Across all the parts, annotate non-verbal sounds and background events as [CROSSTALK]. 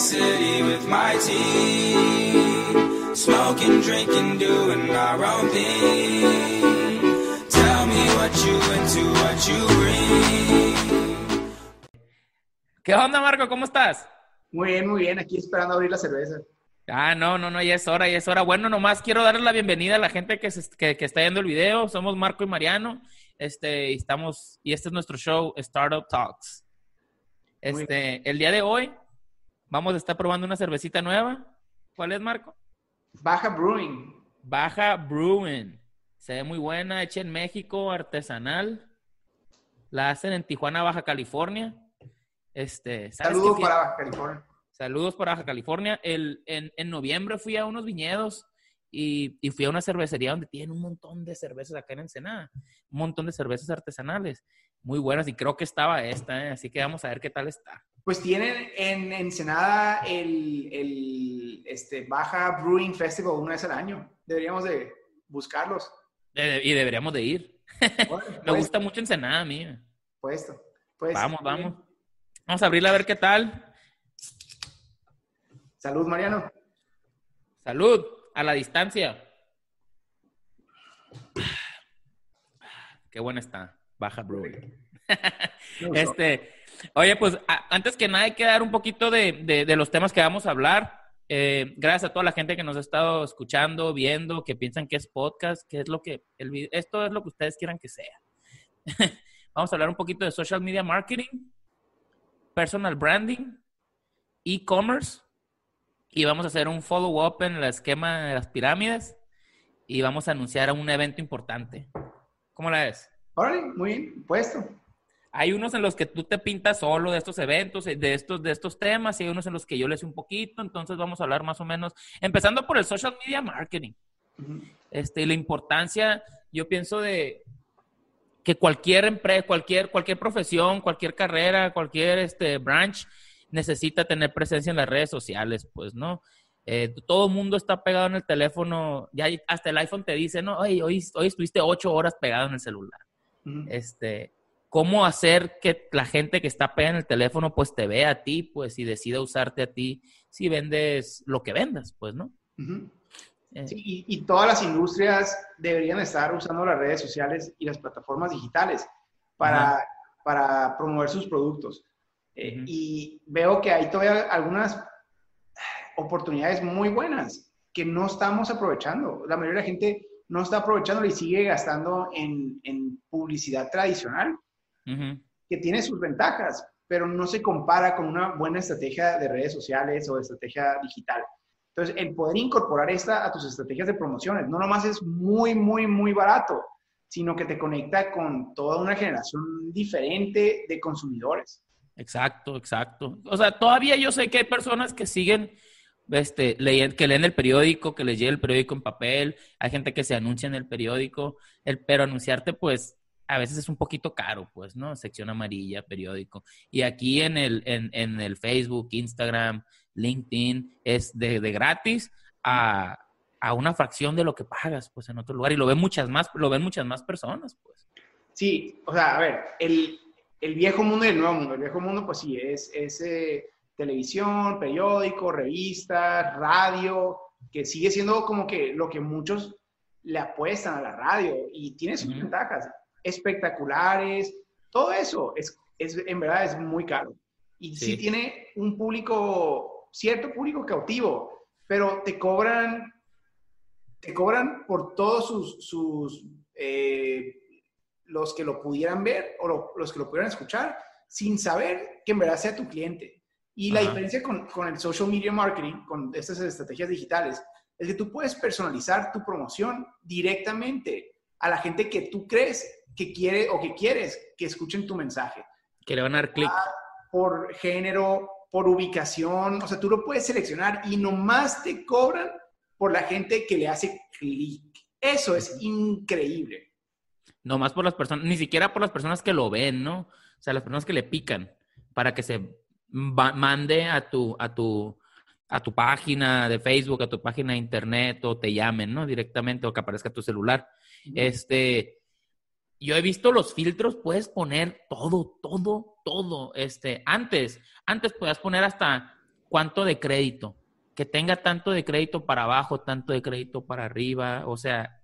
city with my team. Smoking, drinking, doing our own thing. Tell me what you into, what you bring. ¿Qué onda, Marco? ¿Cómo estás? Muy bien, muy bien. Aquí esperando abrir la cerveza. Ah, no, no, no, ya es hora, ya es hora. Bueno, nomás quiero darle la bienvenida a la gente que, se- que, que está viendo el video. Somos Marco y Mariano. Este, y estamos, y este es nuestro show, Startup Talks. Este, el día de hoy vamos a estar probando una cervecita nueva. ¿Cuál es, Marco? Baja Brewing. Baja Brewing. Se ve muy buena, hecha en México, artesanal. La hacen en Tijuana, Baja California. Este, ¿sabes Saludos para Baja California. Saludos para Baja California. El, en, en noviembre fui a unos viñedos y, y fui a una cervecería donde tienen un montón de cervezas acá en Ensenada. Un montón de cervezas artesanales. Muy buenas y creo que estaba esta, ¿eh? así que vamos a ver qué tal está. Pues tienen en Ensenada el, el este, Baja Brewing Festival una vez al año. Deberíamos de buscarlos. Y deberíamos de ir. [LAUGHS] Bueno, Me pues, gusta mucho Ensenada a mí. Puesto. Pues, Vamos, vamos. Vamos a abrirla a ver qué tal. Salud, Mariano. Salud, a la distancia. Qué buena está. Baja Brewing. [LAUGHS] Este, oye, pues antes que nada hay que dar un poquito de, de- los temas que vamos a hablar. Eh, gracias a toda la gente que nos ha estado escuchando, viendo, que piensan que es podcast, que es lo que esto es lo que ustedes quieran que sea. [LAUGHS] vamos a hablar un poquito de social media marketing, personal branding, e-commerce y vamos a hacer un follow-up en el esquema de las pirámides y vamos a anunciar un evento importante. ¿Cómo la ves? Muy bien. Puesto. Hay unos en los que tú te pintas solo de estos eventos, de estos, de estos temas, y hay unos en los que yo les un poquito, entonces vamos a hablar más o menos, empezando por el social media marketing. Este, y la importancia, yo pienso de que cualquier empresa, cualquier, cualquier profesión, cualquier carrera, cualquier este, branch necesita tener presencia en las redes sociales, pues, ¿no? Eh, todo el mundo está pegado en el teléfono, ya hasta el iPhone te dice, ¿no? Oye, hoy, hoy estuviste ocho horas pegado en el celular este, cómo hacer que la gente que está pegada en el teléfono, pues te vea a ti, pues, y decida usarte a ti si vendes lo que vendas, pues, ¿no? Eh, Sí, y, y todas las industrias deberían estar usando las redes sociales y las plataformas digitales para, para promover sus productos. Eh. Y veo que hay todavía algunas oportunidades muy buenas que no estamos aprovechando. La mayoría de la gente no está aprovechando y sigue gastando en, en publicidad tradicional, que tiene sus ventajas, pero no se compara con una buena estrategia de redes sociales o de estrategia digital. Entonces, el poder incorporar esta a tus estrategias de promociones, no nomás es muy, muy, muy barato, sino que te conecta con toda una generación diferente de consumidores. Exacto, exacto. O sea, todavía yo sé que hay personas que siguen, este, leyen- que leen el periódico, que les llega el periódico en papel, hay gente que se anuncia en el periódico, el, pero anunciarte, pues, a veces es un poquito caro, pues, ¿no? Sección amarilla, periódico. Y aquí en el, en, en el Facebook, Instagram, LinkedIn, es de, de gratis a, a una fracción de lo que pagas, pues, en otro lugar. Y lo ven muchas más, lo ven muchas más personas, pues. Sí, o sea, a ver, el, el viejo mundo y el nuevo mundo. El viejo mundo, pues sí, es, es eh, televisión, periódico, revistas, radio, que sigue siendo como que lo que muchos le apuestan a la radio y tiene sus Ujú. ventajas espectaculares, todo eso es, es en verdad es muy caro. Y sí. Sí. tiene un público, cierto público cautivo, pero te cobran, te cobran por todos sus, sus eh, los que lo pudieran ver o lo- los que lo pudieran escuchar sin saber que en verdad sea tu cliente. Y la diferencia con, con el social media marketing, con estas estrategias digitales, es que tú puedes personalizar tu promoción directamente a la gente que tú crees que quiere o que quieres que escuchen tu mensaje. Que le van a dar clic. Por género, por ubicación, o sea, tú lo puedes seleccionar y nomás te cobran por la gente que le hace clic. Eso es increíble. No más por las personas, ni siquiera por las personas que lo ven, ¿no? O sea, las personas que le pican para que se mande a tu, a tu, a tu página de Facebook, a tu página de internet o te llamen, ¿no? Directamente o que aparezca tu celular. Este, yo he visto los filtros, puedes poner todo, todo, todo. Este, antes, antes podías poner hasta cuánto de crédito, que tenga tanto de crédito para abajo, tanto de crédito para arriba, o sea,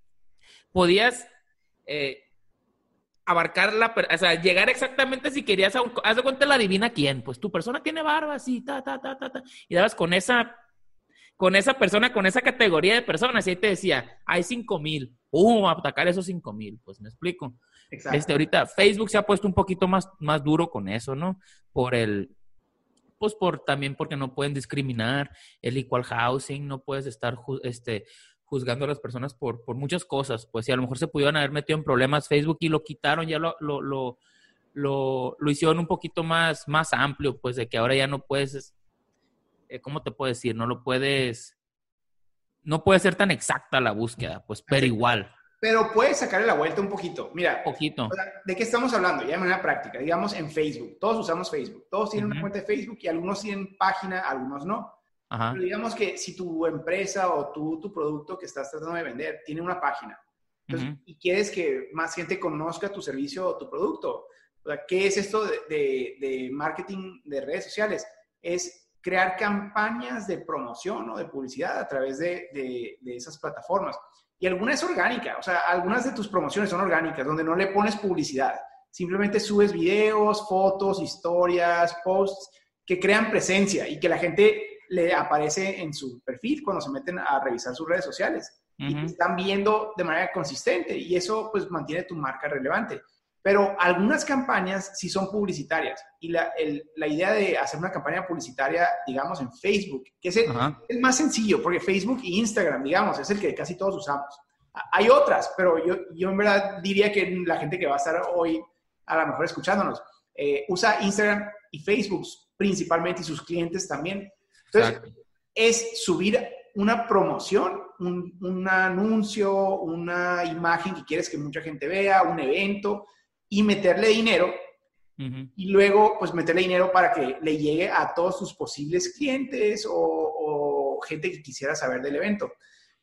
podías eh, abarcar la, o sea, llegar exactamente si querías, a un, haz de cuenta la divina quién, pues tu persona tiene barba, así, ta, ta, ta, ta, ta, y dabas con esa, con esa persona, con esa categoría de personas, y ahí te decía, hay cinco mil, uh, atacar esos cinco mil, pues me explico. Exacto. Este, ahorita Facebook se ha puesto un poquito más, más duro con eso, ¿no? Por el, pues por también porque no pueden discriminar el equal housing, no puedes estar este, juzgando a las personas por, por muchas cosas. Pues si a lo mejor se pudieron haber metido en problemas Facebook y lo quitaron, ya lo, lo, lo, lo, lo hicieron un poquito más, más amplio, pues de que ahora ya no puedes, eh, ¿cómo te puedo decir? No lo puedes, no puede ser tan exacta la búsqueda, pues, pero Así. igual, Pero puedes sacarle la vuelta un poquito. Mira, poquito. ¿de qué estamos hablando? Ya de manera práctica. Digamos en Facebook. Todos usamos Facebook. Todos tienen una cuenta de Facebook y algunos tienen página, algunos no. Ajá. Pero digamos que si tu empresa o tu, tu producto que estás tratando de vender tiene una página entonces, Ujú. y quieres que más gente conozca tu servicio o tu producto, o sea, ¿qué es esto de, de- de marketing de redes sociales? Es crear campañas de promoción o de publicidad a través de, de- de esas plataformas. Y alguna es orgánica, o sea, algunas de tus promociones son orgánicas, donde no le pones publicidad. Simplemente subes videos, fotos, historias, posts que crean presencia y que la gente le aparece en su perfil cuando se meten a revisar sus redes sociales y te están viendo de manera consistente y eso pues mantiene tu marca relevante. Pero algunas campañas sí son publicitarias y la, el- la idea de hacer una campaña publicitaria, digamos, en Facebook, que es el, es más sencillo porque Facebook y Instagram, digamos, es el que casi todos usamos. Hay otras, pero yo, yo en verdad diría que la gente que va a estar hoy a lo mejor escuchándonos eh, usa Instagram y Facebook principalmente y sus clientes también. Entonces, Exacto. es subir una promoción, un, un anuncio, una imagen que quieres que mucha gente vea, un evento y meterle dinero y luego pues meterle dinero para que le llegue a todos tus posibles clientes o, o gente que quisiera saber del evento.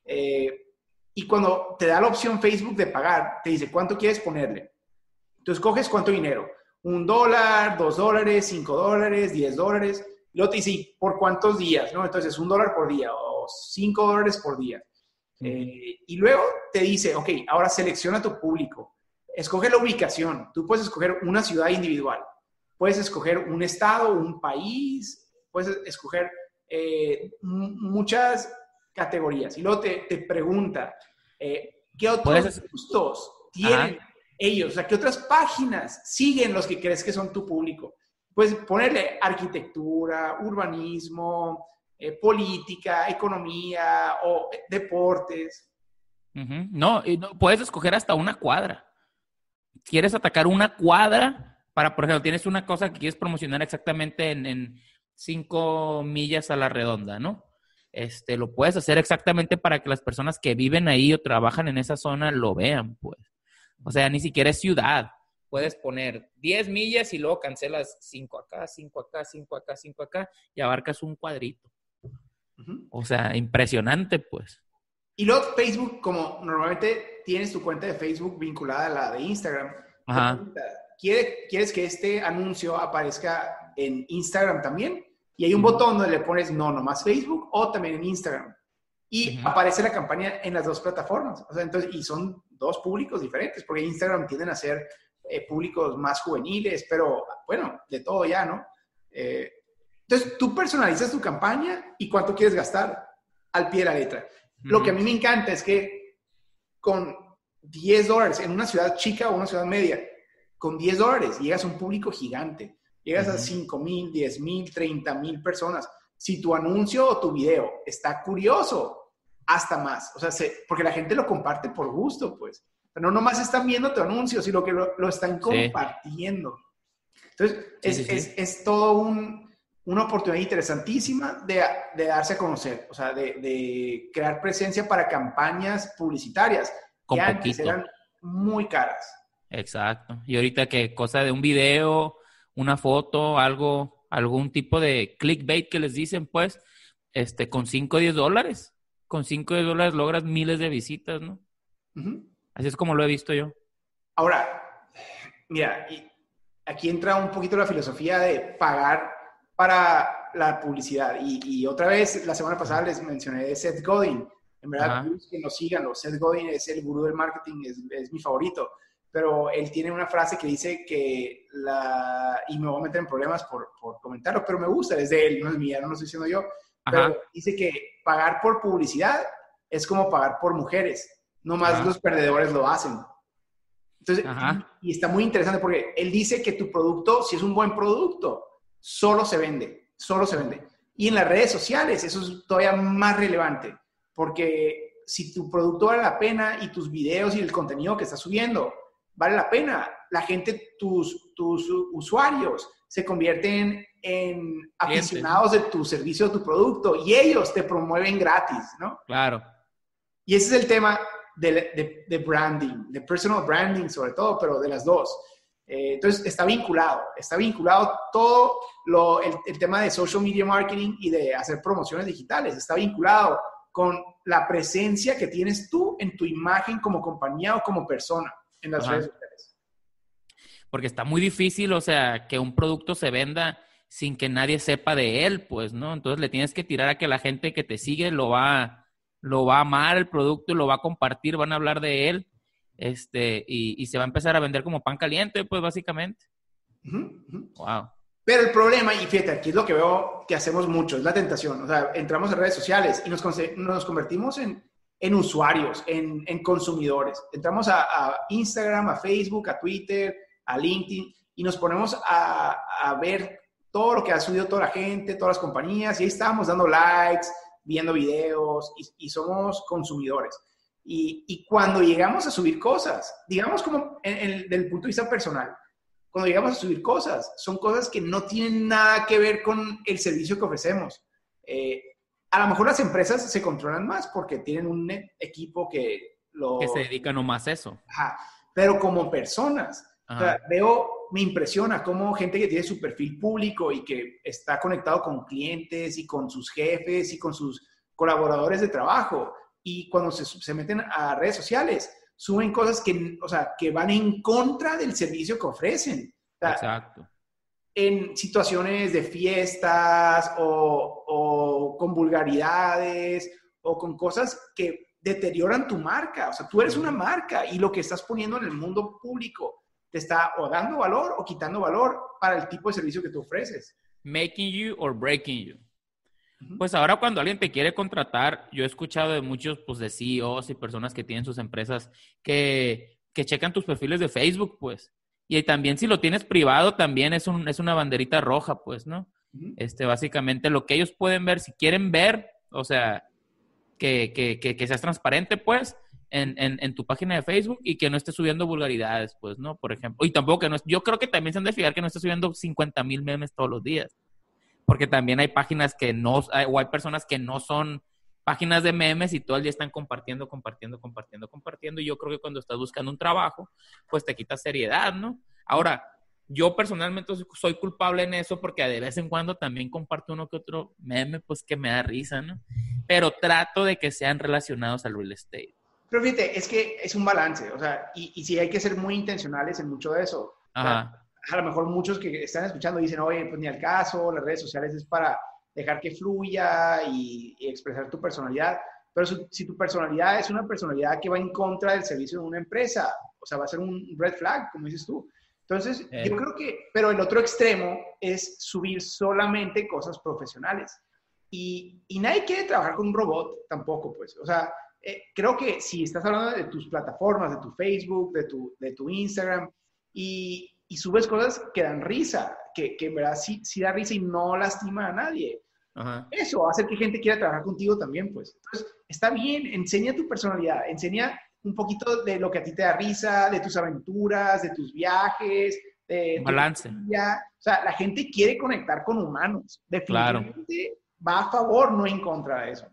Eh, y cuando te da la opción Facebook de pagar, te dice cuánto quieres ponerle. Entonces coges cuánto dinero, un dólar, dos dólares, cinco dólares, diez dólares. Y luego te dice, ¿y ¿por cuántos días? ¿no? Entonces, un dólar por día o cinco dólares por día. Eh, y luego te dice, ok, ahora selecciona tu público. Escoge la ubicación. Tú puedes escoger una ciudad individual. Puedes escoger un estado, un país. Puedes escoger eh, muchas categorías. Y luego te, te pregunta, eh, ¿qué otros gustos tienen ellos? O sea, ¿qué otras páginas siguen los que crees que son tu público? Puedes ponerle arquitectura, urbanismo, eh, política, economía o eh, deportes. No, no, puedes escoger hasta una cuadra. Quieres atacar una cuadra para, por ejemplo, tienes una cosa que quieres promocionar exactamente en, en cinco millas a la redonda, ¿no? Este, lo puedes hacer exactamente para que las personas que viven ahí o trabajan en esa zona lo vean, pues. O sea, ni siquiera es ciudad. Puedes poner 10 millas y luego cancelas 5 acá, 5 acá, 5 acá, 5 acá y abarcas un cuadrito. O sea, impresionante, pues. Y luego Facebook, como normalmente tienes tu cuenta de Facebook vinculada a la de Instagram, Ajá. te pregunta, ¿quiere- ¿quieres que este anuncio aparezca en Instagram también? Y hay un botón donde le pones no, nomás Facebook o también en Instagram. Y aparece la campaña en las dos plataformas. O sea, entonces, y son dos públicos diferentes, porque Instagram tienden a ser eh, públicos más juveniles, pero bueno, de todo ya, ¿no? Eh, entonces, tú personalizas tu campaña y cuánto quieres gastar al pie de la letra. Lo que a mí me encanta es que con 10 dólares en una ciudad chica o una ciudad media, con 10 dólares llegas a un público gigante. Llegas a Ujú. 5 mil, 10 mil, 30 mil personas. Si tu anuncio o tu video está curioso, hasta más. O sea, se- porque la gente lo comparte por gusto, pues. No nomás están viendo tu anuncio, sino que lo, lo están compartiendo. Entonces, es, sí, sí. es- es todo un, una oportunidad interesantísima de, de darse a conocer, o sea, de, de crear presencia para campañas publicitarias Con que antes eran muy caras. Exacto. Y ahorita que cosa de un video, una foto, algo, algún tipo de clickbait que les dicen, pues, este, con 5 o 10 dólares. Con 5 o 10 dólares logras miles de visitas, ¿no? Ujú. Así es como lo he visto yo. Ahora, mira, y aquí entra un poquito la filosofía de pagar para la publicidad. Y, y, otra vez, la semana pasada les mencioné de Seth Godin. En verdad, que nos sigan. Seth Godin es el gurú del marketing, es, es, mi favorito. Pero él tiene una frase que dice que la... Y me voy a meter en problemas por, por comentarlo, pero me gusta, es de él, no es mía, no lo estoy diciendo yo. Pero dice que pagar por publicidad es como pagar por mujeres. No más los perdedores lo hacen. Entonces, y está muy interesante porque él dice que tu producto, si es un buen producto, solo se vende, solo se vende. Y en las redes sociales eso es todavía más relevante, porque si tu producto vale la pena y tus videos y el contenido que estás subiendo vale la pena, la gente, tus, tus usuarios se convierten en aficionados de tu servicio o tu producto y ellos te promueven gratis, ¿no? Claro. Y ese es el tema de, de, branding, de personal branding sobre todo, pero de las dos. Eh, entonces, está vinculado, está vinculado todo lo, el, el, tema de social media marketing y de hacer promociones digitales, está vinculado con la presencia que tienes tú en tu imagen como compañía o como persona en las redes sociales. Porque está muy difícil, o sea, que un producto se venda sin que nadie sepa de él, pues, ¿no? Entonces le tienes que tirar a que la gente que te sigue lo va, lo va a amar el producto, lo va a compartir, van a hablar de él, este, y, se va a empezar a vender como pan caliente, pues básicamente. Wow. Pero el problema, y fíjate, aquí es lo que veo que hacemos mucho, es la tentación. O sea, entramos en redes sociales y nos, nos convertimos en, en usuarios, en, en, consumidores. Entramos a, a, Instagram, a Facebook, a Twitter, a LinkedIn y nos ponemos a, a, ver todo lo que ha subido toda la gente, todas las compañías, y ahí estábamos dando likes, viendo videos y, somos consumidores. Y, cuando llegamos a subir cosas, digamos como en, del punto de vista personal, cuando llegamos a subir cosas, son cosas que no tienen nada que ver con el servicio que ofrecemos. Eh, a lo mejor las empresas se controlan más porque tienen un equipo que lo... Que se dedica nomás a eso. Ajá. Pero como personas, veo, me impresiona cómo gente que tiene su perfil público y que está conectado con clientes y con sus jefes y con sus colaboradores de trabajo y cuando se, se meten a redes sociales suben cosas que, o sea, que van en contra del servicio que ofrecen. Exacto. En situaciones de fiestas o, o con vulgaridades o con cosas que deterioran tu marca. O sea, tú eres una marca y lo que estás poniendo en el mundo público te está o dando valor o quitando valor para el tipo de servicio que tú ofreces. Making you or breaking you. Pues ahora cuando alguien te quiere contratar, yo he escuchado de muchos pues de CEOs y personas que tienen sus empresas que, que checan tus perfiles de Facebook, pues. Y también si lo tienes privado, también es, un, es una banderita roja, pues, ¿no? Este, básicamente lo que ellos pueden ver, si quieren ver, o sea, que, que, que, que seas transparente, pues, en, en, tu página de Facebook y que no esté subiendo vulgaridades, pues, ¿no? Por ejemplo. Y tampoco que no, yo creo que también se han de fijar que no esté subiendo 50 mil memes todos los días. Porque también hay páginas que no, o hay personas que no son páginas de memes y todo el día están compartiendo, compartiendo, compartiendo, compartiendo. Y yo creo que cuando estás buscando un trabajo, pues te quita seriedad, ¿no? Ahora, yo personalmente soy culpable en eso porque de vez en cuando también comparto uno que otro meme, pues que me da risa, ¿no? Pero trato de que sean relacionados al real estate. Pero fíjate, es que es un balance, o sea, y, y sí hay que ser muy intencionales en mucho de eso. a lo mejor muchos que están escuchando dicen, oye, pues ni al caso, las redes sociales es para dejar que fluya y, expresar tu personalidad. Pero si, tu personalidad es una personalidad que va en contra del servicio de una empresa, o sea, va a ser un red flag, como dices tú. Entonces, yo eh. creo que, pero el otro extremo es subir solamente cosas profesionales. Y, y nadie quiere trabajar con un robot tampoco, pues. O sea, eh, creo que si estás hablando de tus plataformas, de tu Facebook, de tu, de tu Instagram, y, y subes cosas que dan risa, que, que en verdad sí, sí, da risa y no lastima a nadie. Eso va a hacer que gente quiera trabajar contigo también, pues. Entonces, está bien, enseña tu personalidad, enseña un poquito de lo que a ti te da risa, de tus aventuras, de tus viajes, de balance. o sea, la gente quiere conectar con humanos. Definitivamente va a favor, no en contra de eso.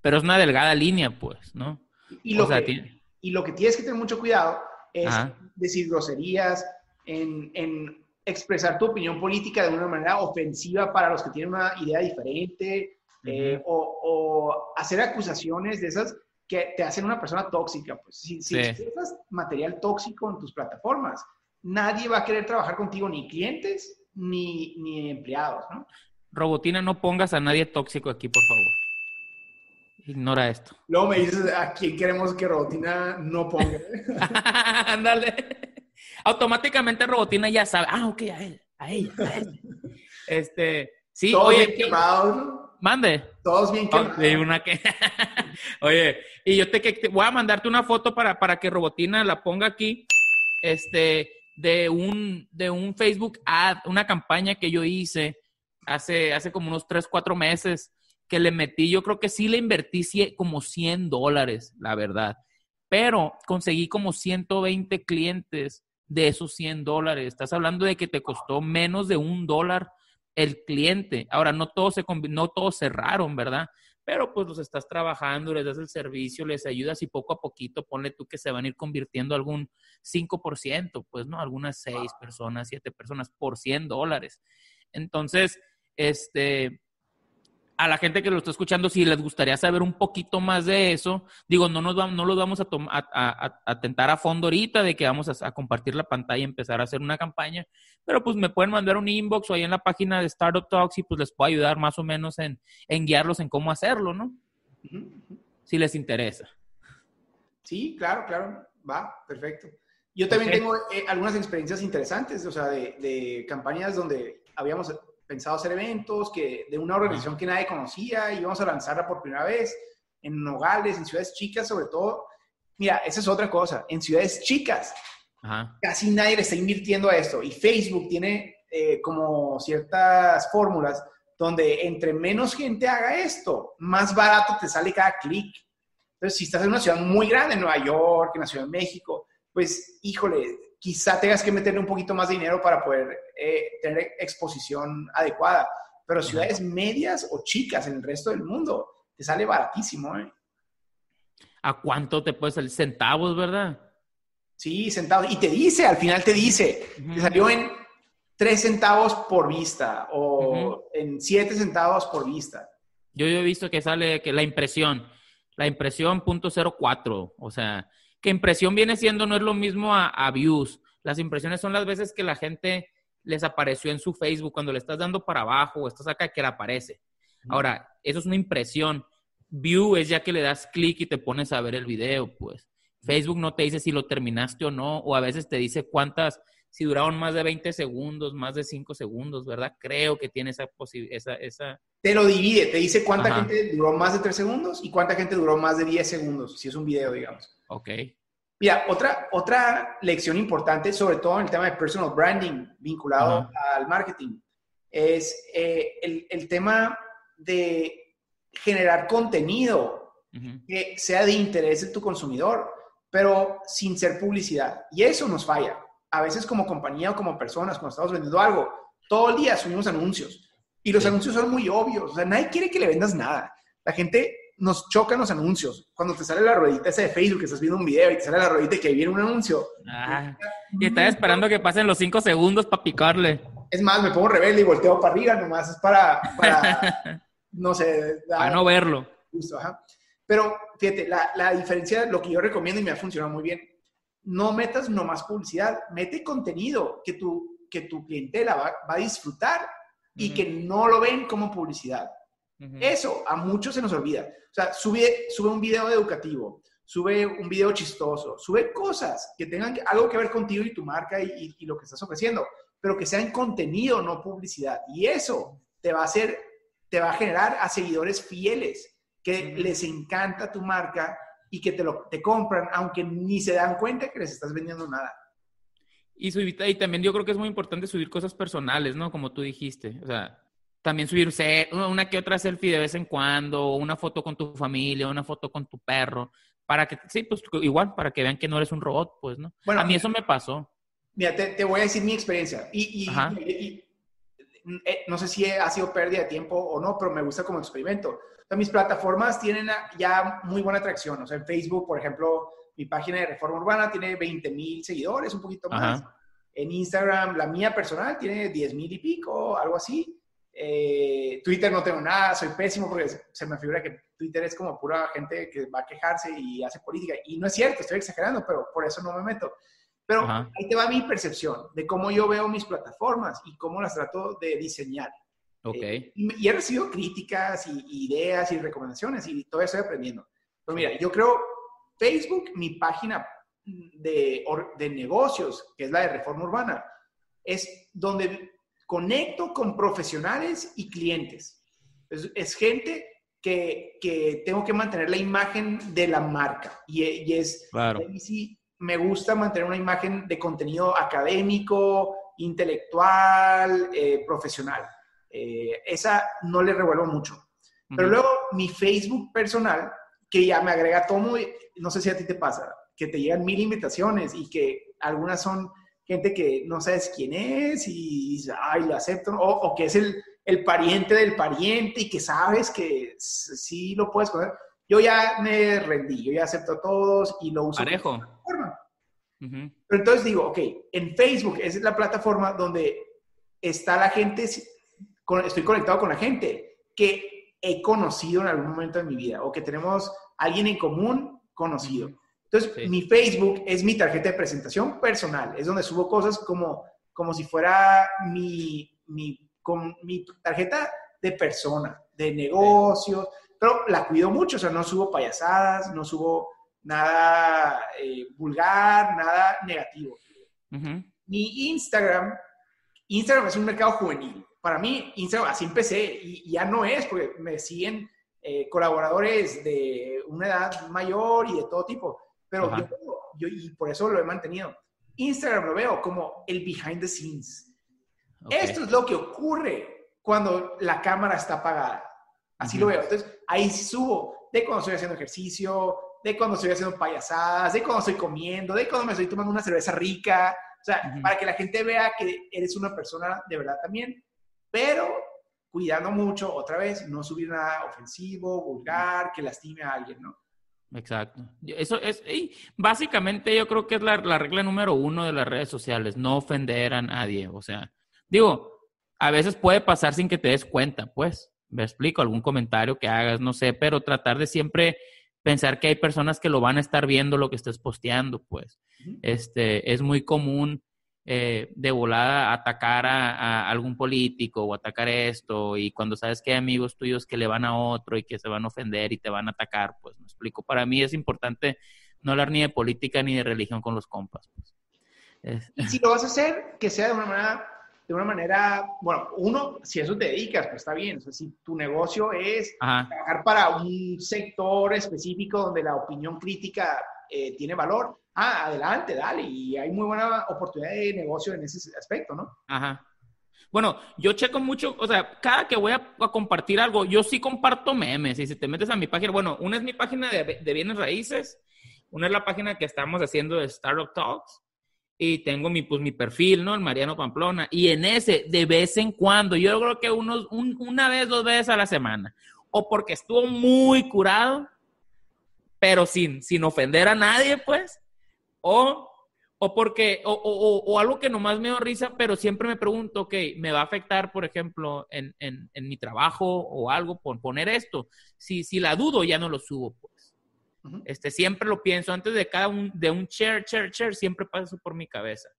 Pero es una delgada línea, pues, ¿no? Y lo, que, y lo que tienes que tener mucho cuidado es decir groserías, en, expresar tu opinión política de una manera ofensiva para los que tienen una idea diferente, eh, o, hacer acusaciones de esas que te hacen una persona tóxica. Pues si, si material tóxico en tus plataformas, nadie va a querer trabajar contigo, ni clientes ni, ni empleados, ¿no? Robotina, no pongas a nadie tóxico aquí, por favor. Ignora esto. Luego me dices a quién queremos que Robotina no ponga. [LAUGHS] Ándale. Automáticamente Robotina ya sabe. Ah, ok, a él, a ella, a él. Este, sí, Todos oye, bien quemados, ¿no? mande. Todos bien Oh, quemados. sí, una que... [LAUGHS] Oye, y yo te, te voy a mandarte una foto para, para que Robotina la ponga aquí, este, de un, de un Facebook ad, una campaña que yo hice hace, hace como unos 3, 4 meses, que le metí, yo creo que sí le invertí como 100 dólares, la verdad, pero conseguí como 120 clientes de esos 100 dólares. Estás hablando de que te costó menos de un dólar el cliente. Ahora, no todos, se, no todos cerraron, ¿verdad? Pero pues los estás trabajando, les das el servicio, les ayudas y poco a poquito ponle tú que se van a ir convirtiendo algún 5%, pues, ¿no? Algunas 6 personas, 7 personas por 100 dólares. Entonces, este, a la gente que lo está escuchando, si les gustaría saber un poquito más de eso, digo, no nos vamos, no los vamos a, a, a- a- a tentar a fondo ahorita de que vamos a, compartir la pantalla y empezar a hacer una campaña, pero pues me pueden mandar un inbox o ahí en la página de Startup Talks y pues les puedo ayudar más o menos en, en guiarlos en cómo hacerlo, ¿no? Si les interesa. Sí, claro, claro. Va, perfecto. Yo también tengo eh, algunas experiencias interesantes, o sea, de, de campañas donde habíamos pensado hacer eventos, que de una organización que nadie conocía, y íbamos a lanzarla por primera vez en Nogales, en ciudades chicas, sobre todo. Mira, esa es otra cosa. En ciudades chicas, Ajá. casi nadie le está invirtiendo a esto. Y Facebook tiene eh, como ciertas fórmulas donde entre menos gente haga esto, más barato te sale cada clic. Entonces, si estás en una ciudad muy grande, en Nueva York, en la Ciudad de México, pues, híjole, quizá tengas que meterle un poquito más de dinero para poder eh, tener exposición adecuada. Pero ciudades medias o chicas en el resto del mundo, te sale baratísimo, ¿eh? ¿A cuánto te puede salir? Centavos, ¿verdad? Sí, centavos. Y te dice, al final te dice, te salió en 3 centavos por vista o en 7 centavos por vista. Yo, yo he visto que sale que la impresión, la impresión punto cero cuatro, o sea, que impresión viene siendo no es lo mismo a, a views. Las impresiones son las veces que la gente les apareció en su Facebook cuando le estás dando para abajo o estás acá que le aparece. Ahora, eso es una impresión. View es ya que le das clic y te pones a ver el video, pues. Facebook no te dice si lo terminaste o no, o a veces te dice cuántas, si duraron más de 20 segundos, más de 5 segundos, ¿verdad? Creo que tiene esa posibilidad, esa, esa, Te lo divide, te dice cuánta Ajá. gente duró más de 3 segundos y cuánta gente duró más de 10 segundos, si es un video, digamos. Ok. Mira, otra, otra lección importante, sobre todo en el tema de personal branding vinculado al marketing, es eh, el, el tema de generar contenido que sea de interés de tu consumidor, pero sin ser publicidad. Y eso nos falla. A veces como compañía o como personas, cuando estamos vendiendo algo, todo el día subimos anuncios. Y los Sí. anuncios son muy obvios. O sea, nadie quiere que le vendas nada. La gente nos choca en los anuncios. Cuando te sale la ruedita esa de Facebook, que estás viendo un video y te sale la ruedita que viene un anuncio. Ah, y estaba esperando que pasen los cinco segundos para picarle. Es más, me pongo rebelde y volteo para arriba nomás. Es para, para [LAUGHS] no sé, Para no verlo. Justo, ajá. Pero fíjate, la, la diferencia, lo que yo recomiendo y me ha funcionado muy bien, no metas nomás publicidad, mete contenido que tu, que tu clientela va, va a disfrutar y Ujú. que no lo ven como publicidad. Eso a muchos se nos olvida. O sea, sube, sube un video educativo, sube un video chistoso, sube cosas que tengan algo que ver contigo y tu marca y, y- y lo que estás ofreciendo, pero que sean contenido, no publicidad. Y eso te va a hacer, te va a generar a seguidores fieles que les encanta tu marca y que te lo te compran, aunque ni se dan cuenta que les estás vendiendo nada. Y, subir- y también yo creo que es muy importante subir cosas personales, ¿no? Como tú dijiste. O sea, también subir se- una que otra selfie de vez en cuando, una foto con tu familia, una foto con tu perro, para que, sí, pues igual, para que vean que no eres un robot, pues, ¿no? Bueno, a mí eso me pasó. Mira, te, te voy a decir mi experiencia. Y, y- y- y- eh, no sé si ha sido pérdida de tiempo o no, pero me gusta como experimento. O sea, mis plataformas tienen ya muy buena atracción. O sea, en Facebook, por ejemplo, mi página de Reforma Urbana tiene 20 mil seguidores, un poquito más. Ajá. En Instagram, la mía personal tiene 10 mil y pico, algo así. Eh, Twitter no tengo nada, soy pésimo porque se, me figura que Twitter es como pura gente que va a quejarse y hace política. Y no es cierto, estoy exagerando, pero por eso no me meto. Pero Ajá. ahí te va mi percepción de cómo yo veo mis plataformas y cómo las trato de diseñar. Ok. Eh, y, he recibido críticas y, ideas y recomendaciones y todavía estoy aprendiendo. Pero mira, yo creo Facebook, mi página de, de negocios, que es la de Reforma Urbana, es donde conecto con profesionales y clientes. Es, es gente que, que tengo que mantener la imagen de la marca y, y es Claro. sí me gusta mantener una imagen de contenido académico, intelectual, eh, profesional. Eh, esa no le revuelvo mucho. Pero luego mi Facebook personal, que ya me agrega todo muy, no sé si a ti te pasa, que te llegan mil invitaciones y que algunas son gente que no sabes quién es y ay, lo acepto, o, o que es el, el pariente del pariente y que sabes que sí lo puedes poner. Yo ya me rendí, yo ya acepto a todos y lo uso. Parejo. plataforma. Ujú. Pero entonces digo, ok, en Facebook es la plataforma donde está la gente, estoy conectado con la gente que he conocido en algún momento de mi vida o que tenemos alguien en común conocido. Entonces, Sí. mi Facebook es mi tarjeta de presentación personal, es donde subo cosas como, como si fuera mi, mi, con, mi tarjeta de persona, de negocios, pero la cuido mucho, o sea, no subo payasadas, no subo nada eh, vulgar, nada negativo. Mi Instagram, Instagram es un mercado juvenil. Para mí, Instagram, así empecé y y ya no es, porque me siguen eh, colaboradores de una edad mayor y de todo tipo. Pero Ajá. yo, yo, y por eso lo he mantenido. Instagram lo veo como el behind the scenes. Ok. Esto es lo que ocurre cuando la cámara está apagada. Así Ujú. lo veo. Entonces, ahí subo de cuando estoy haciendo ejercicio, de cuando estoy haciendo payasadas, de cuando estoy comiendo, de cuando me estoy tomando una cerveza rica. O sea, Ujú. para que la gente vea que eres una persona de verdad también, pero cuidando mucho, otra vez, no subir nada ofensivo, vulgar, que lastime a alguien, ¿no? Exacto. Eso es, y básicamente yo creo que es la, la regla número uno de las redes sociales, no ofender a nadie. O sea, digo, a veces puede pasar sin que te des cuenta, pues. Me explico, algún comentario que hagas, no sé, pero tratar de siempre pensar que hay personas que lo van a estar viendo lo que estés posteando, pues. Este, es muy común eh, de volada atacar a, a algún político o atacar esto y cuando sabes que hay amigos tuyos que le van a otro y que se van a ofender y te van a atacar, pues me explico. Para mí es importante no hablar ni de política ni de religión con los compas. Pues. Es- Y si lo vas a hacer, que sea de una manera, de una manera, bueno, uno, si eso te dedicas, pues está bien. O sea, si tu negocio es Ajá, trabajar para un sector específico donde la opinión crítica eh, tiene valor, ah, adelante, dale. Y hay muy buena oportunidad de negocio en ese aspecto, ¿no? ajá. Bueno, yo checo mucho, o sea, cada que voy a, compartir algo, yo sí comparto memes. Y si te metes a mi página, bueno, una es mi página de, de bienes raíces, una es la página que estamos haciendo de Startup Talks, y tengo mi, pues, mi perfil, ¿no? El Mariano Pamplona. Y en ese, de vez en cuando, yo creo que unos, un- una vez, dos veces a la semana. O porque estuvo muy curado, pero sin, sin ofender a nadie, pues. O, o porque, o, o- o- algo que nomás me da risa, pero siempre me pregunto, ok, ¿me va a afectar, por ejemplo, en, en- en mi trabajo o algo por poner esto? Si, si la dudo, ya no lo subo, pues. Este, siempre lo pienso, antes de cada un, de un share, share, share, siempre pasa eso por mi cabeza.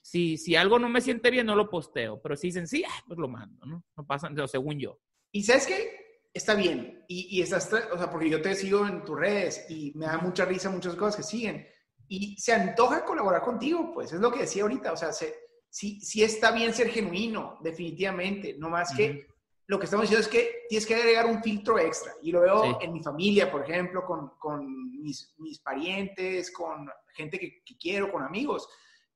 Si, si algo no me siente bien, no lo posteo, pero si dicen sí, ah, pues lo mando, ¿no? No pasa, según yo. Y sabes que está bien. Y, y estás, o sea, porque yo te sigo en tus redes y me da mucha risa muchas cosas que siguen. Y se antoja colaborar contigo, pues es lo que decía ahorita. O sea, se, sí, sí está bien ser genuino, definitivamente. No más que lo que estamos diciendo es que tienes que agregar un filtro extra. Y lo veo Sí. en mi familia, por ejemplo, con, con mis, mis parientes, con gente que, que quiero, con amigos,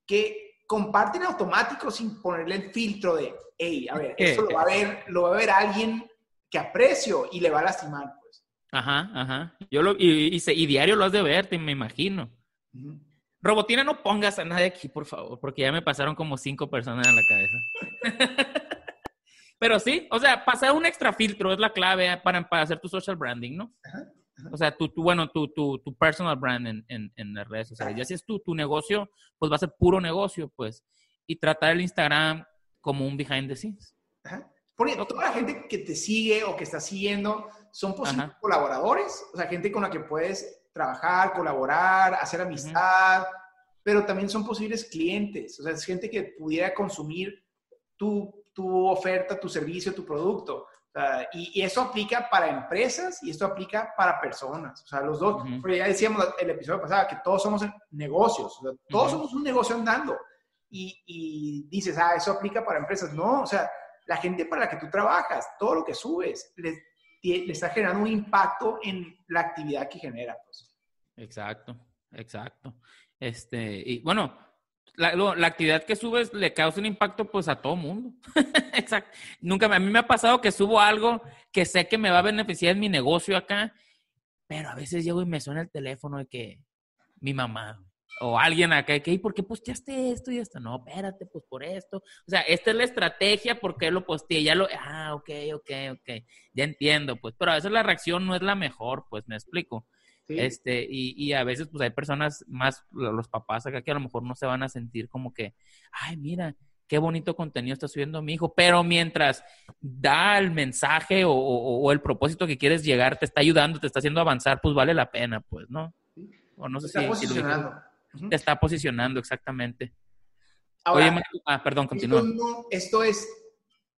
que comparten automático sin ponerle el filtro de, hey, a ver, esto lo va a ver, lo va a ver alguien que aprecio y le va a lastimar, pues. Ajá, ajá. Yo lo, y, y, y diario lo has de ver, te me imagino. Robotina, no pongas a nadie aquí, por favor, porque ya me pasaron como cinco personas en la cabeza. [LAUGHS] Pero sí, o sea, pasar un extra filtro es la clave para, para hacer tu social branding, ¿no? Ajá, ajá. O sea, tu, tu- bueno, tu, tu, tu personal brand en, en, en las redes sociales. Ya si es tu, tu negocio, pues va a ser puro negocio, pues. Y tratar el Instagram como un behind the scenes. Ajá. Porque toda la gente que te sigue o que está siguiendo son posibles Ajá. colaboradores, o sea, gente con la que puedes trabajar, colaborar, hacer amistad, pero también son posibles clientes, o sea, es gente que pudiera consumir tu, tu oferta, tu servicio, tu producto. y, eso aplica para empresas y esto aplica para personas. O sea, los dos, porque ya decíamos el episodio pasado que todos somos negocios, todos somos un negocio andando. Y, y, dices, ah, eso aplica para empresas. No, o sea, la gente para la que tú trabajas, todo lo que subes, le, le está generando un impacto en la actividad que genera. Pues. Exacto, exacto. Este, y bueno, la, la, actividad que subes le causa un impacto pues a todo mundo. [LAUGHS] Exacto. Nunca, a mí me ha pasado que subo algo que sé que me va a beneficiar en mi negocio acá, pero a veces llego y me suena el teléfono de que mi mamá o alguien acá, que, ¿y por qué posteaste esto y esto? No, espérate, pues por esto. O sea, esta es la estrategia, ¿por qué lo posteé? Ya lo, ah, ok, ok, ok, ya entiendo, pues, pero a veces la reacción no es la mejor, pues, me explico. Este, y, y, a veces pues hay personas más, los papás acá que a lo mejor no se van a sentir como que, ay, mira, qué bonito contenido está subiendo mi hijo, pero mientras da el mensaje o, el propósito que quieres llegar, te está ayudando, te está haciendo avanzar, pues vale la pena, pues, ¿no? O no sé está posicionando. Te está posicionando, exactamente. Oye, ah, perdón, continúa. Esto, es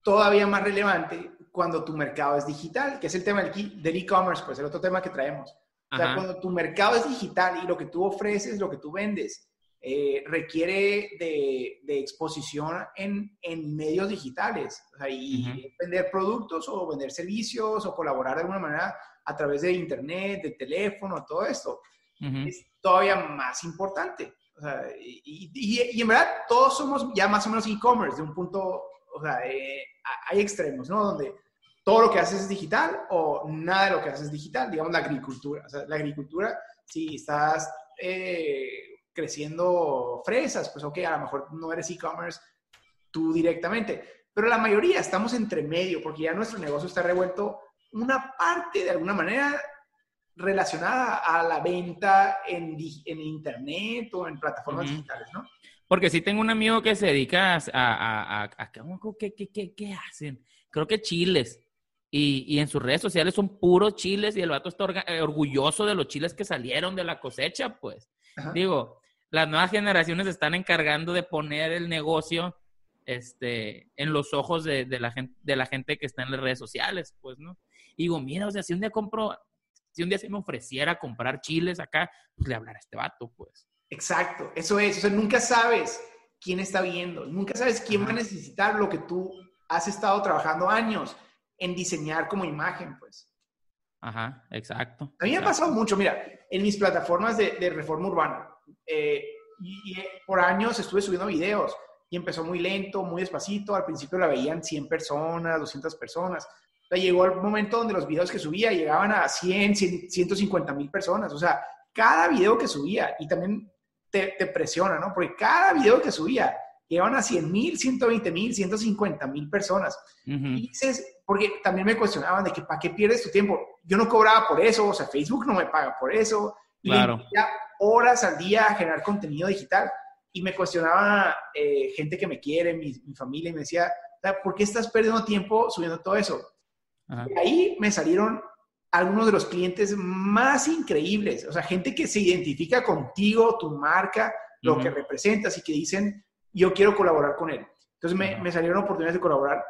todavía más relevante cuando tu mercado es digital, que es el tema del e-commerce, pues el otro tema que traemos. O sea, cuando tu mercado es digital y lo que tú ofreces, lo que tú vendes, eh, requiere de, exposición en, en, medios digitales. O sea, y vender productos o vender servicios o colaborar de alguna manera a través de internet, de teléfono, todo esto. Es todavía más importante. O sea, y, y, en verdad todos somos ya más o menos e-commerce de un punto, o sea, eh, hay extremos, ¿no? Donde todo lo que haces es digital o nada de lo que haces es digital, digamos la agricultura. O sea, la agricultura, si estás eh, creciendo fresas, pues ok, a lo mejor no eres e-commerce tú directamente, pero la mayoría estamos entre medio porque ya nuestro negocio está revuelto una parte de alguna manera relacionada a la venta en, en internet o en plataformas digitales, ¿no? Porque sí tengo un amigo que se dedica a, a, a, a ¿qué, qué, qué, qué hacen? Creo que chiles. Y, y, en sus redes sociales son puros chiles y el vato está eh, orgulloso de los chiles que salieron de la cosecha, pues. Digo, las nuevas generaciones están encargando de poner el negocio este, en los ojos de, de, la gente, de la gente que está en las redes sociales, pues, ¿no? Y digo, mira, o sea, si un día compro, si un día se me ofreciera comprar chiles acá, pues le hablará a este vato, pues. Exacto, eso es, o sea, nunca sabes quién está viendo, nunca sabes quién va a necesitar lo que tú has estado trabajando años en diseñar como imagen, pues. Ajá, exacto. A mí me ha pasado mucho, mira, en mis plataformas de, de reforma urbana, eh, y, eh, por años estuve subiendo videos y empezó muy lento, muy despacito, al principio la veían 100 personas, 200 personas, o llegó el momento donde los videos que subía llegaban a 100, 150 mil personas, o sea, cada video que subía, y también te, te presiona, ¿no? Porque cada video que subía llegaban a 100 mil, 120 mil, 150 mil personas. Y dices, porque también me cuestionaban de que para qué pierdes tu tiempo. Yo no cobraba por eso, o sea, Facebook no me paga por eso. Claro. ya horas al día a generar contenido digital. Y me cuestionaba eh, gente que me quiere, mi, familia, y me decía, ¿por qué estás perdiendo tiempo subiendo todo eso? Y ahí me salieron algunos de los clientes más increíbles, o sea, gente que se identifica contigo, tu marca, lo que representas y que dicen, yo quiero colaborar con él. Entonces me, me salieron oportunidades de colaborar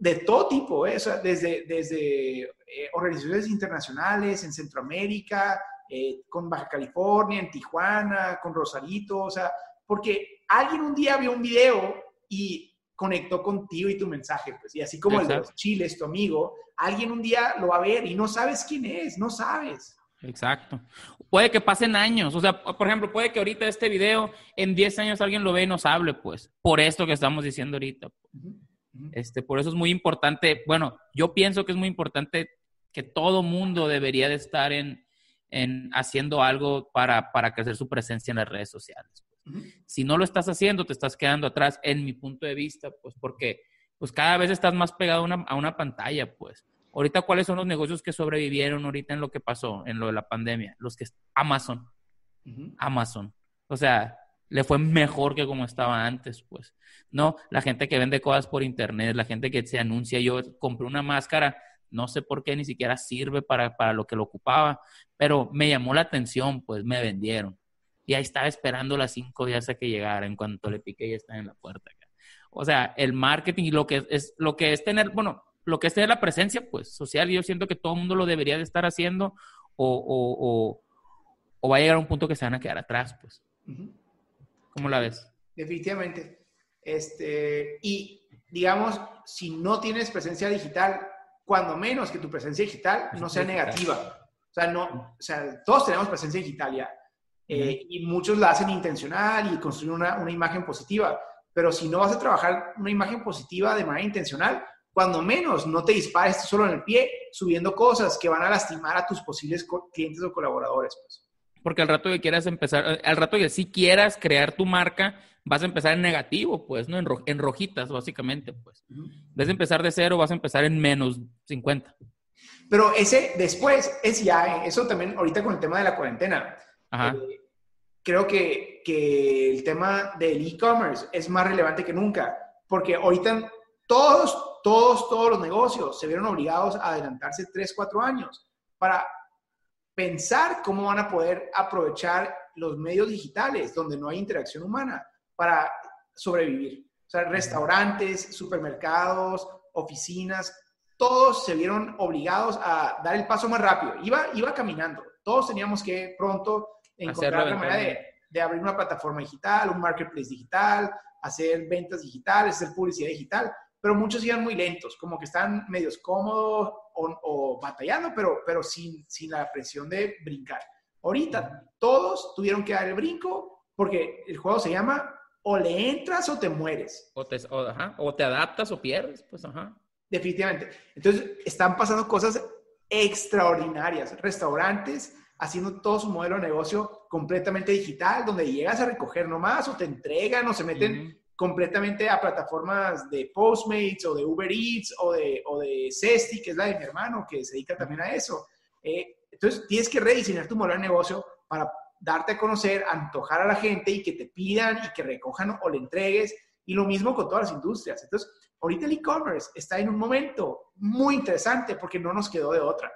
de todo tipo, ¿eh? desde, desde eh, organizaciones internacionales en Centroamérica, eh, con Baja California, en Tijuana, con Rosarito, o sea, porque alguien un día vio un video y conectó contigo y tu mensaje, pues, y así como el de los chiles, tu amigo, alguien un día lo va a ver y no sabes quién es, no sabes. Exacto. Puede que pasen años, o sea, por ejemplo, puede que ahorita este video en 10 años alguien lo ve y nos hable, pues, por esto que estamos diciendo ahorita. Este, por eso es muy importante, bueno, yo pienso que es muy importante que todo mundo debería de estar en, en haciendo algo para, para, crecer su presencia en las redes sociales. Si no lo estás haciendo, te estás quedando atrás, en mi punto de vista, pues porque pues cada vez estás más pegado a una, a una pantalla, pues. Ahorita, ¿cuáles son los negocios que sobrevivieron ahorita en lo que pasó, en lo de la pandemia? Los que... Amazon. Amazon. O sea, le fue mejor que como estaba antes, pues. No, la gente que vende cosas por internet, la gente que se anuncia, yo compré una máscara, no sé por qué ni siquiera sirve para, para lo que lo ocupaba, pero me llamó la atención, pues me vendieron. Y ahí estaba esperando las cinco días a que llegara, en cuanto le piqué ya estaba en la puerta. O sea, el marketing y lo que es, lo que es tener, bueno, lo que es tener la presencia, pues, social, yo siento que todo el mundo lo debería de estar haciendo o, o, va a llegar a un punto que se van a quedar atrás, pues. ¿Cómo la ves? Definitivamente. Este, y digamos, si no tienes presencia digital, cuando menos que tu presencia digital no sea negativa. O sea, no, o sea, todos tenemos presencia digital ya. Eh, y muchos la hacen intencional y construyen una, una, imagen positiva. Pero si no vas a trabajar una imagen positiva de manera intencional, cuando menos no te dispares solo en el pie subiendo cosas que van a lastimar a tus posibles clientes o colaboradores. Pues. Porque al rato que quieras empezar, eh, al rato que sí quieras crear tu marca, vas a empezar en negativo, pues, ¿no? En, en rojitas, básicamente, pues. En vez de empezar de cero, vas a empezar en menos 50. Pero ese después es ya, eso también ahorita con el tema de la cuarentena. Eh, creo que, que el tema del e-commerce es más relevante que nunca, porque ahorita todos, todos, todos los negocios se vieron obligados a adelantarse 3, 4 años para pensar cómo van a poder aprovechar los medios digitales donde no hay interacción humana para sobrevivir. O sea, restaurantes, supermercados, oficinas, todos se vieron obligados a dar el paso más rápido. Iba, iba caminando. Todos teníamos que pronto encontrar la manera de, de, abrir una plataforma digital, un marketplace digital, hacer ventas digitales, hacer publicidad digital. Pero muchos iban muy lentos, como que están medios cómodos o, o batallando, pero, pero sin, sin la presión de brincar. Ahorita todos tuvieron que dar el brinco porque el juego se llama o le entras o te mueres. O te, o te adaptas o pierdes, pues ajá. Definitivamente. Entonces, están pasando cosas extraordinarias. Restaurantes haciendo todo su modelo de negocio completamente digital, donde llegas a recoger nomás o te entregan o se meten completamente a plataformas de Postmates o de Uber Eats o de, o de Cesti, que es la de mi hermano, que se dedica también a eso. Eh, entonces, tienes que rediseñar tu modelo de negocio para darte a conocer, antojar a la gente y que te pidan y que recojan o le entregues. Y lo mismo con todas las industrias. Entonces, ahorita el e-commerce está en un momento muy interesante porque no nos quedó de otra.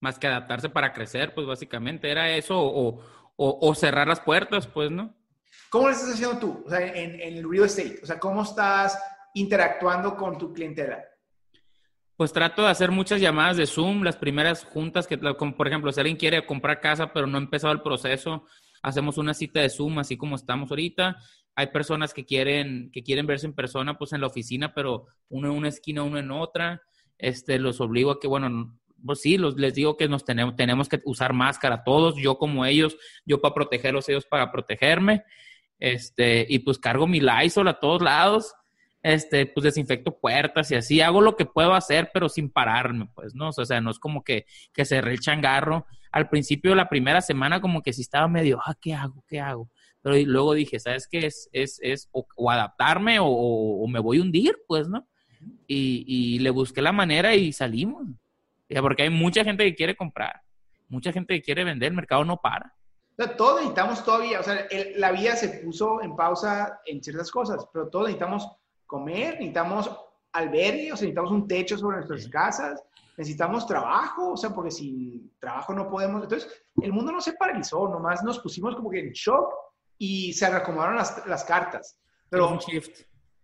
Más que adaptarse para crecer, pues básicamente era eso o, o, cerrar las puertas, pues, ¿no? ¿Cómo lo estás haciendo tú o sea, en, en, el real estate? O sea, ¿cómo estás interactuando con tu clientela? Pues trato de hacer muchas llamadas de Zoom, las primeras juntas, que como por ejemplo, si alguien quiere comprar casa pero no ha empezado el proceso, hacemos una cita de Zoom, así como estamos ahorita hay personas que quieren, que quieren verse en persona, pues en la oficina, pero uno en una esquina, uno en otra. Este, los obligo a que, bueno, pues sí, los, les digo que nos tenemos, tenemos que usar máscara todos, yo como ellos, yo para protegerlos, ellos para protegerme. Este, y pues cargo mi Lysol a todos lados, este, pues desinfecto puertas y así, hago lo que puedo hacer, pero sin pararme, pues, ¿no? O sea, no es como que, que cerré el changarro. Al principio, la primera semana, como que sí estaba medio, ah, ¿qué hago? ¿Qué hago? Pero luego dije, ¿sabes qué? Es, es, es o, adaptarme o, me voy a hundir, pues, ¿no? Y, y, le busqué la manera y salimos. Porque hay mucha gente que quiere comprar, mucha gente que quiere vender, el mercado no para. Todos necesitamos todavía, o sea, la vida se puso en pausa en ciertas cosas, pero todos necesitamos comer, necesitamos albergue, o sea, necesitamos un techo sobre nuestras casas, necesitamos trabajo, o sea, porque sin trabajo no podemos. Entonces, el mundo no se paralizó, nomás nos pusimos como que en shock y se reacomodaron las, las cartas. Pero es un shift.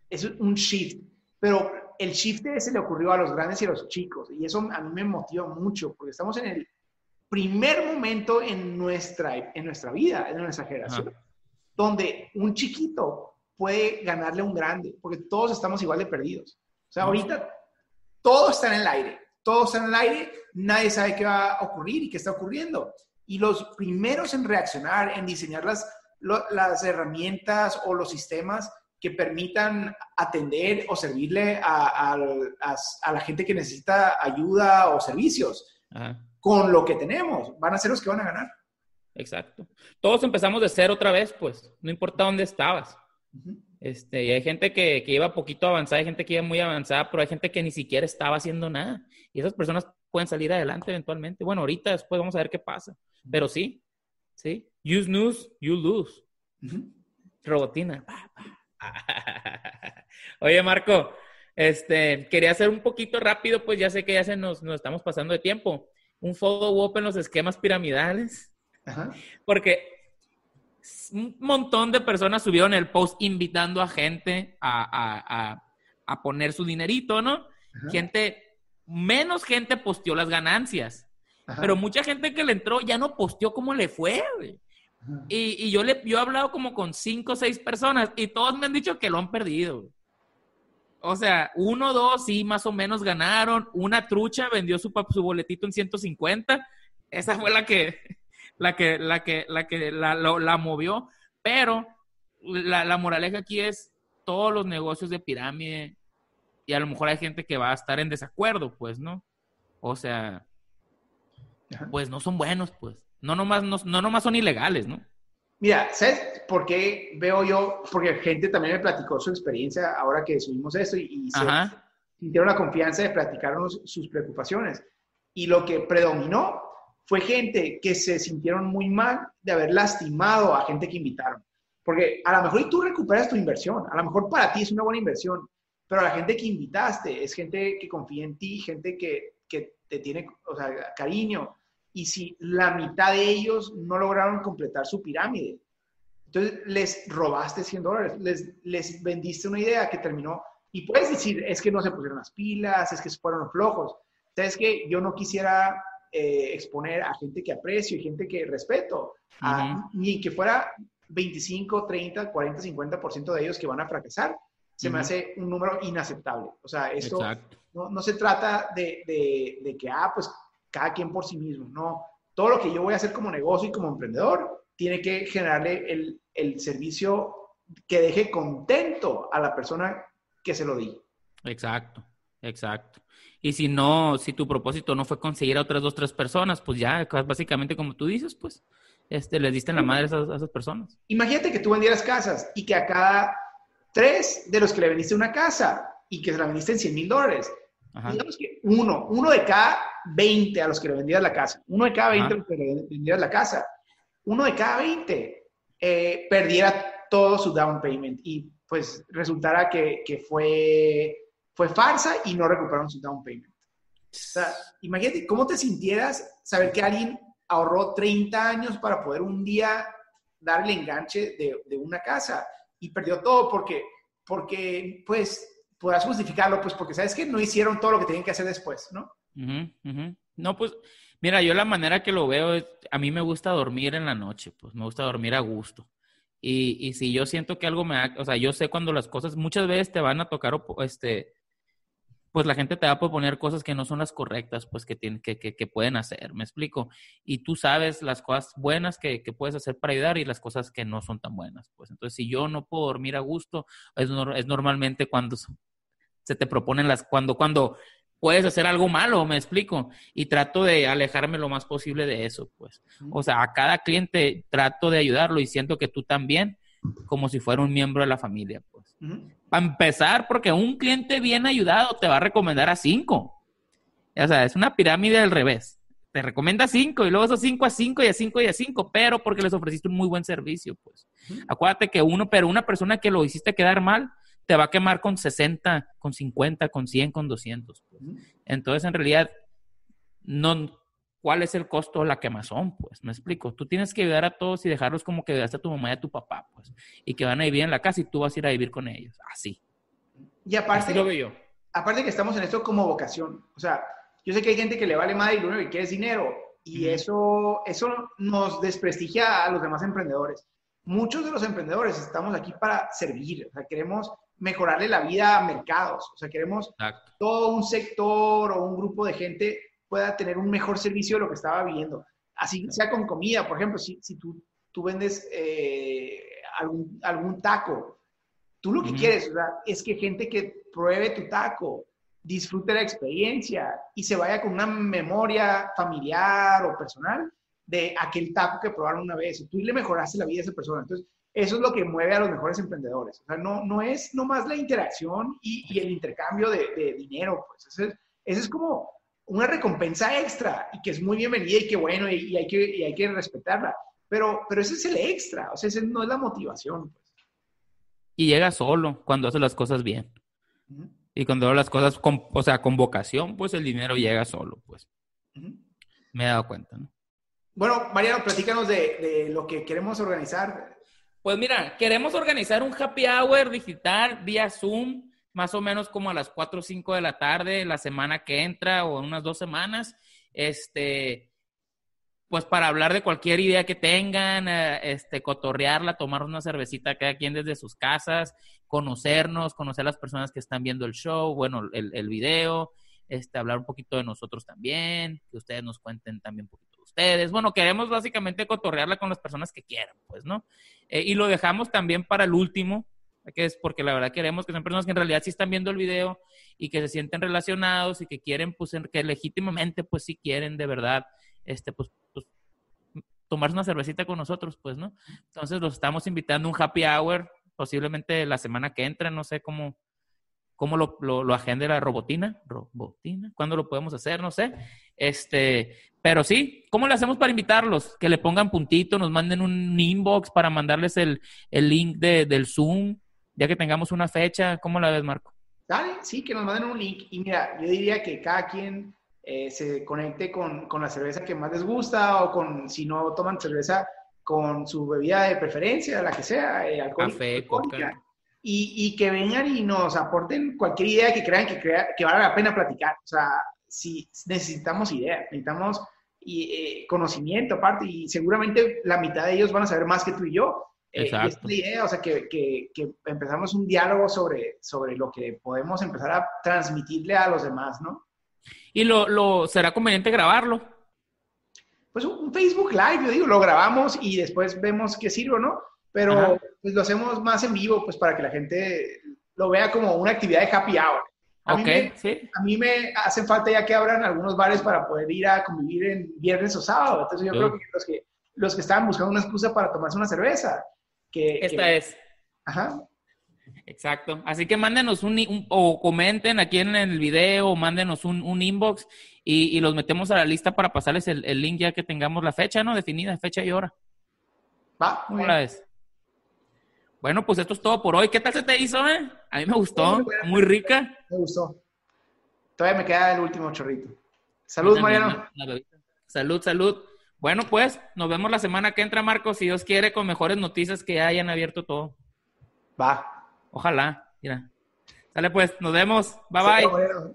Es un shift. Pero el shift ese le ocurrió a los grandes y a los chicos. Y eso a mí me motiva mucho, porque estamos en el primer momento en nuestra, en nuestra vida, en nuestra generación, donde un chiquito puede ganarle a un grande, porque todos estamos igual de perdidos. O sea, ahorita todo está en el aire, todo está en el aire, nadie sabe qué va a ocurrir y qué está ocurriendo. Y los primeros en reaccionar, en diseñar las las herramientas o los sistemas que permitan atender o servirle a, la gente que necesita ayuda o servicios con lo que tenemos. Van a ser los que van a ganar. Exacto. Todos empezamos de cero otra vez, pues, no importa dónde estabas. Este, y hay gente que, que, iba poquito avanzada, hay gente que iba muy avanzada, pero hay gente que ni siquiera estaba haciendo nada. Y esas personas pueden salir adelante eventualmente. Bueno, ahorita después vamos a ver qué pasa. Pero sí, sí. Use news, you lose. Robotina. [LAUGHS] Oye, Marco, este, quería hacer un poquito rápido, pues ya sé que ya se nos, nos estamos pasando de tiempo. Un follow-up en los esquemas piramidales. Porque un montón de personas subieron el post invitando a gente a, poner su dinerito, ¿no? Gente, menos gente posteó las ganancias. Pero mucha gente que le entró ya no posteó cómo le fue, güey. Y, yo, le, yo he hablado como con cinco o seis personas y todos me han dicho que lo han perdido. O sea, uno, dos, sí, más o menos ganaron. Una trucha vendió su, su boletito en 150. Esa fue la que, la que, la que, la que la, la movió. Pero la, la moraleja aquí es todos los negocios de pirámide y a lo mejor hay gente que va a estar en desacuerdo, pues, ¿no? O sea, pues no son buenos, pues. No nomás, no, no nomás son ilegales, ¿no? Mira, ¿sabes por qué veo yo? Porque gente también me platicó su experiencia ahora que subimos esto y, se sintieron la confianza de platicarnos sus preocupaciones. Y lo que predominó fue gente que se sintieron muy mal de haber lastimado a gente que invitaron. Porque a lo mejor tú recuperas tu inversión, a lo mejor para ti es una buena inversión, pero la gente que invitaste es gente que confía en ti, gente que, que te tiene o sea, cariño, y si la mitad de ellos no lograron completar su pirámide. Entonces les robaste 100 dólares, les, les vendiste una idea que terminó. Y puedes decir, es que no se pusieron las pilas, es que fueron flojos. Sabes que yo no quisiera eh, exponer a gente que aprecio y gente que respeto, ni que fuera 25, 30, 40, 50% de ellos que van a fracasar. Se me hace un número inaceptable. O sea, esto no, no, se trata de, de, de que, ah, pues cada quien por sí mismo, no. Todo lo que yo voy a hacer como negocio y como emprendedor tiene que generarle el, el servicio que deje contento a la persona que se lo di. Exacto, exacto. Y si no, si tu propósito no fue conseguir a otras dos, tres personas, pues ya, básicamente como tú dices, pues, este, les diste la madre a esas, a esas personas. Imagínate que tú vendieras casas y que a cada tres de los que le vendiste una casa y que se la vendiste en 100 mil dólares, digamos que uno, uno de cada 20 a los que le vendías la casa, uno de cada 20 a los que le vendías la casa, uno de cada 20 eh, perdiera todo su down payment y pues resultara que, que, fue, fue farsa y no recuperaron su down payment. O sea, imagínate cómo te sintieras saber que alguien ahorró 30 años para poder un día dar el enganche de, de una casa y perdió todo porque, porque pues podrás justificarlo, pues porque sabes que no hicieron todo lo que tenían que hacer después, ¿no? No, pues, mira, yo la manera que lo veo es, a mí me gusta dormir en la noche, pues me gusta dormir a gusto. Y, y si yo siento que algo me ha, o sea, yo sé cuando las cosas muchas veces te van a tocar, este, pues la gente te va a proponer cosas que no son las correctas, pues que, tienen, que, que, que pueden hacer, me explico. Y tú sabes las cosas buenas que, que, puedes hacer para ayudar y las cosas que no son tan buenas, pues entonces si yo no puedo dormir a gusto, es, es normalmente cuando se te proponen las, cuando, cuando puedes hacer algo malo, me explico, y trato de alejarme lo más posible de eso, pues. O sea, a cada cliente trato de ayudarlo y siento que tú también, como si fuera un miembro de la familia, pues. Para empezar, porque un cliente bien ayudado te va a recomendar a cinco. O sea, es una pirámide al revés. Te recomienda cinco y luego esos cinco a cinco y a cinco y a cinco, pero porque les ofreciste un muy buen servicio, pues. Acuérdate que uno, pero una persona que lo hiciste quedar mal, te va a quemar con 60, con 50, con 100, con 200. Pues. Entonces, en realidad, no, ¿cuál es el costo de la quemazón? Pues, me explico. Tú tienes que ayudar a todos y dejarlos como que ayudaste a tu mamá y a tu papá, pues, y que van a vivir en la casa y tú vas a ir a vivir con ellos. Así. Y aparte, lo veo yo. aparte que estamos en esto como vocación. O sea, yo sé que hay gente que le vale más y lo único que quiere es dinero. Y eso, eso nos desprestigia a los demás emprendedores. Muchos de los emprendedores estamos aquí para servir. O sea, queremos mejorarle la vida a mercados. O sea, queremos todo un sector o un grupo de gente pueda tener un mejor servicio de lo que estaba viviendo. Así sea con comida, por ejemplo, si, si tú, tú vendes eh, algún, algún taco, tú lo que quieres es que gente que pruebe tu taco, disfrute la experiencia y se vaya con una memoria familiar o personal de aquel taco que probaron una vez. Tú le mejoraste la vida a esa persona. Entonces, eso es lo que mueve a los mejores emprendedores. O sea, no, no es nomás la interacción y, el intercambio de, dinero, pues. Eso es, es, como una recompensa extra y que es muy bienvenida y que bueno, y, hay, que, hay que respetarla. Pero, pero ese es el extra, o sea, ese no es la motivación. Pues. Y llega solo cuando hace las cosas bien. Y cuando hace las cosas, con, o sea, con vocación, pues el dinero llega solo, pues. Me he dado cuenta, ¿no? Bueno, Mariano, platícanos de, de, lo que queremos organizar Pues mira, queremos organizar un happy hour digital vía Zoom, más o menos como a las 4 o 5 de la tarde, la semana que entra o en unas dos semanas. Este, pues para hablar de cualquier idea que tengan, eh, este, cotorrearla, tomar una cervecita cada quien desde sus casas, conocernos, conocer a las personas que están viendo el show, bueno, el, el video, este, hablar un poquito de nosotros también, que ustedes nos cuenten también un poquito de ustedes. Bueno, queremos básicamente cotorrearla con las personas que quieran, pues, ¿no? Eh, y lo dejamos también para el último, que es porque la verdad queremos que sean personas que en realidad sí están viendo el video y que se sienten relacionados y que quieren, pues, que legítimamente, pues, sí quieren de verdad, este, pues, pues tomarse una cervecita con nosotros, pues, ¿no? Entonces los estamos invitando a un happy hour, posiblemente la semana que entra, no sé cómo, cómo lo, lo, lo agende la robotina, robotina, cuándo lo podemos hacer, no sé. Este, pero sí, ¿cómo le hacemos para invitarlos? Que le pongan puntito, nos manden un inbox para mandarles el, el link de, del Zoom, ya que tengamos una fecha. ¿Cómo la ves, Marco? Dale, sí, que nos manden un link. Y mira, yo diría que cada quien eh, se conecte con, con, la cerveza que más les gusta o con, si no toman cerveza, con su bebida de preferencia, la que sea, eh, alcohólica. Café, coca y, y, que vengan y nos aporten cualquier idea que crean que, crea, que vale la pena platicar. O sea, si necesitamos ideas, necesitamos y, eh, conocimiento aparte y seguramente la mitad de ellos van a saber más que tú y yo. Exacto. Eh, y esta idea, o sea, que, que, que, empezamos un diálogo sobre, sobre lo que podemos empezar a transmitirle a los demás, ¿no? ¿Y lo, lo será conveniente grabarlo? Pues un Facebook Live, yo digo, lo grabamos y después vemos qué sirve, ¿no? pero pues, lo hacemos más en vivo, pues para que la gente lo vea como una actividad de happy hour. A, okay, mí me, sí. a mí me hace falta ya que abran algunos bares para poder ir a convivir en viernes o sábado. Entonces yo sí. creo que los, que los que estaban buscando una excusa para tomarse una cerveza. Que, Esta que... es. Ajá. Exacto. Así que mándenos un, un, o comenten aquí en el video o mándenos un, un inbox y, y, los metemos a la lista para pasarles el, el, link ya que tengamos la fecha, ¿no? Definida, fecha y hora. Va, muy ¿Cómo la ves? Bueno, pues esto es todo por hoy. ¿Qué tal se te hizo, eh? A mí me gustó. Muy, muy rica. Me gustó. Todavía me queda el último chorrito. Salud, Mariano. Salud, salud. Bueno, pues, nos vemos la semana que entra, Marcos, si Dios quiere, con mejores noticias que hayan abierto todo. Va. Ojalá. Mira. Sale pues, nos vemos. Bye, bye.